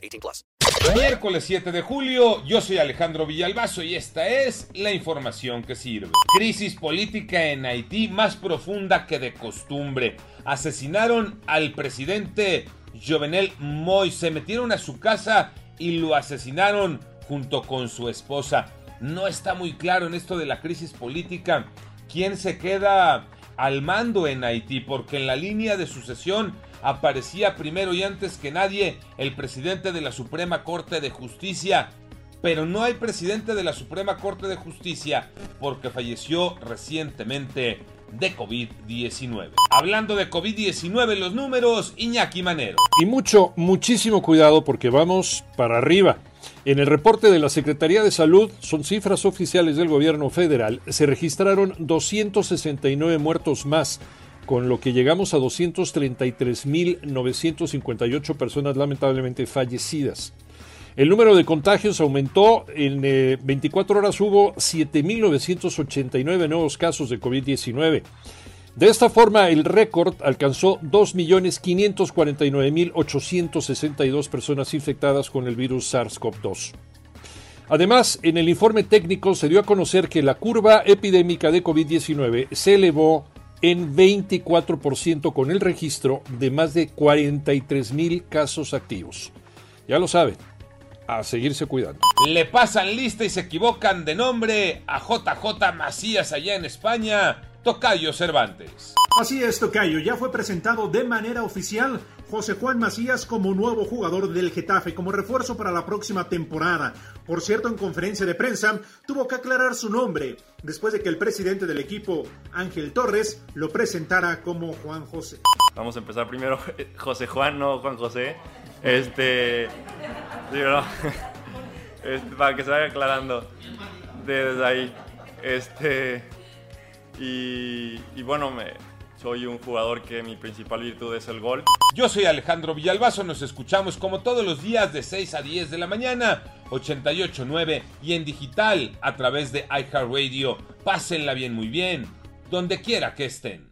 18 plus. Miércoles 7 de julio, yo soy Alejandro Villalbazo y esta es la información que sirve. Crisis política en Haití más profunda que de costumbre. Asesinaron al presidente Jovenel Moy. Se metieron a su casa y lo asesinaron junto con su esposa no está muy claro en esto de la crisis política quién se queda al mando en Haití, porque en la línea de sucesión aparecía primero y antes que nadie el presidente de la Suprema Corte de Justicia, pero no hay presidente de la Suprema Corte de Justicia porque falleció recientemente de COVID-19. Hablando de COVID-19, los números, Iñaki Manero. Y mucho, muchísimo cuidado porque vamos para arriba. En el reporte de la Secretaría de Salud, son cifras oficiales del gobierno federal, se registraron 269 muertos más, con lo que llegamos a 233.958 personas lamentablemente fallecidas. El número de contagios aumentó, en 24 eh, horas hubo 7.989 nuevos casos de COVID-19. De esta forma, el récord alcanzó 2.549.862 personas infectadas con el virus SARS-CoV-2. Además, en el informe técnico se dio a conocer que la curva epidémica de COVID-19 se elevó en 24% con el registro de más de 43.000 casos activos. Ya lo saben, a seguirse cuidando. Le pasan lista y se equivocan de nombre a JJ Macías allá en España Tocayo Cervantes. Así es, Tocayo. Ya fue presentado de manera oficial José Juan Macías como nuevo jugador del Getafe, como refuerzo para la próxima temporada. Por cierto, en conferencia de prensa tuvo que aclarar su nombre después de que el presidente del equipo, Ángel Torres, lo presentara como Juan José. Vamos a empezar primero, José Juan, no Juan José. Este. este para que se vaya aclarando desde ahí. Este. Y, bueno, me, soy un jugador que mi principal virtud es el gol. Yo soy Alejandro Villalbazo, nos escuchamos como todos los días de 6 a 10 de la mañana, 88.9 y en digital a través de iHeartRadio. Pásenla bien, muy bien, donde quiera que estén.